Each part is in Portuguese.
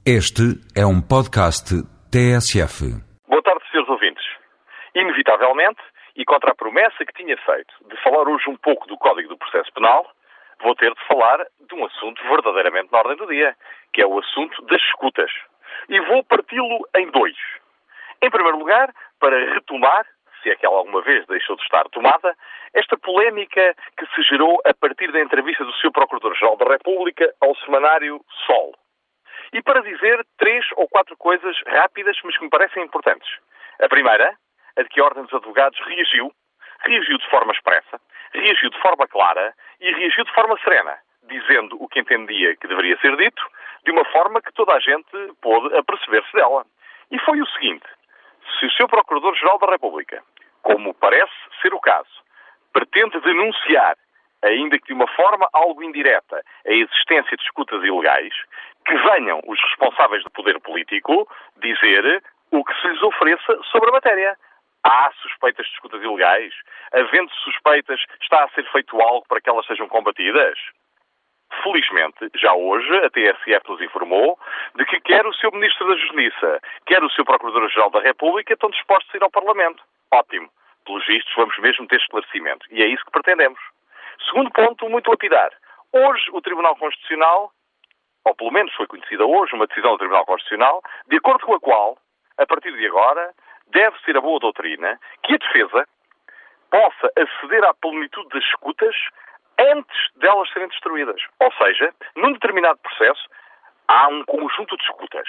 Este é um podcast TSF. Boa tarde, senhores ouvintes. Inevitavelmente, e contra a promessa que tinha feito de falar hoje um pouco do Código do Processo Penal, vou ter de falar de um assunto verdadeiramente na ordem do dia, que é o assunto das escutas. E vou parti-lo em dois. Em primeiro lugar, para retomar, se é que ela alguma vez deixou de estar tomada, esta polémica que se gerou a partir da entrevista do seu Procurador-Geral da República ao semanário Sol e para dizer três ou quatro coisas rápidas, mas que me parecem importantes. A primeira, a de que a Ordem dos Advogados reagiu, reagiu de forma expressa, reagiu de forma clara e reagiu de forma serena, dizendo o que entendia que deveria ser dito, de uma forma que toda a gente pôde aperceber-se dela. E foi o seguinte: se o seu Procurador-Geral da República, como parece ser o caso, pretende denunciar ainda que de uma forma algo indireta, a existência de escutas ilegais, que venham os responsáveis do poder político dizer o que se lhes ofereça sobre a matéria. Há suspeitas de escutas ilegais? Havendo suspeitas, está a ser feito algo para que elas sejam combatidas? Felizmente, já hoje, a TSF nos informou de que quer o seu Ministro da Justiça, quer o seu Procurador-Geral da República estão dispostos a ir ao Parlamento. Ótimo. Pelos vistos, vamos mesmo ter esclarecimento. E é isso que pretendemos. Segundo ponto, muito lapidar. Hoje, o Tribunal Constitucional, ou pelo menos foi conhecida hoje uma decisão do Tribunal Constitucional, de acordo com a qual, a partir de agora, deve ser a boa doutrina que a defesa possa aceder à plenitude das escutas antes delas serem destruídas. Ou seja, num determinado processo, há um conjunto de escutas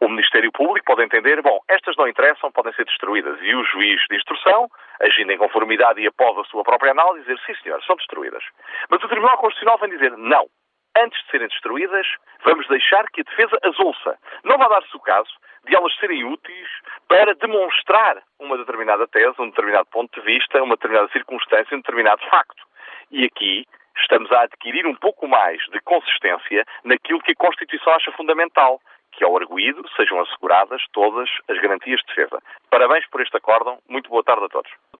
o Ministério Público pode entender, bom, estas não interessam, podem ser destruídas. E o juiz de instrução, agindo em conformidade e após a sua própria análise, dizer, sim senhor, são destruídas. Mas o Tribunal Constitucional vem dizer, não. Antes de serem destruídas, vamos deixar que a defesa as ouça. Não vai dar-se o caso de elas serem úteis para demonstrar uma determinada tese, um determinado ponto de vista, uma determinada circunstância, um determinado facto. E aqui estamos a adquirir um pouco mais de consistência naquilo que a Constituição acha fundamental, que ao arguído sejam asseguradas todas as garantias de defesa. Parabéns por este acórdão. Muito boa tarde a todos.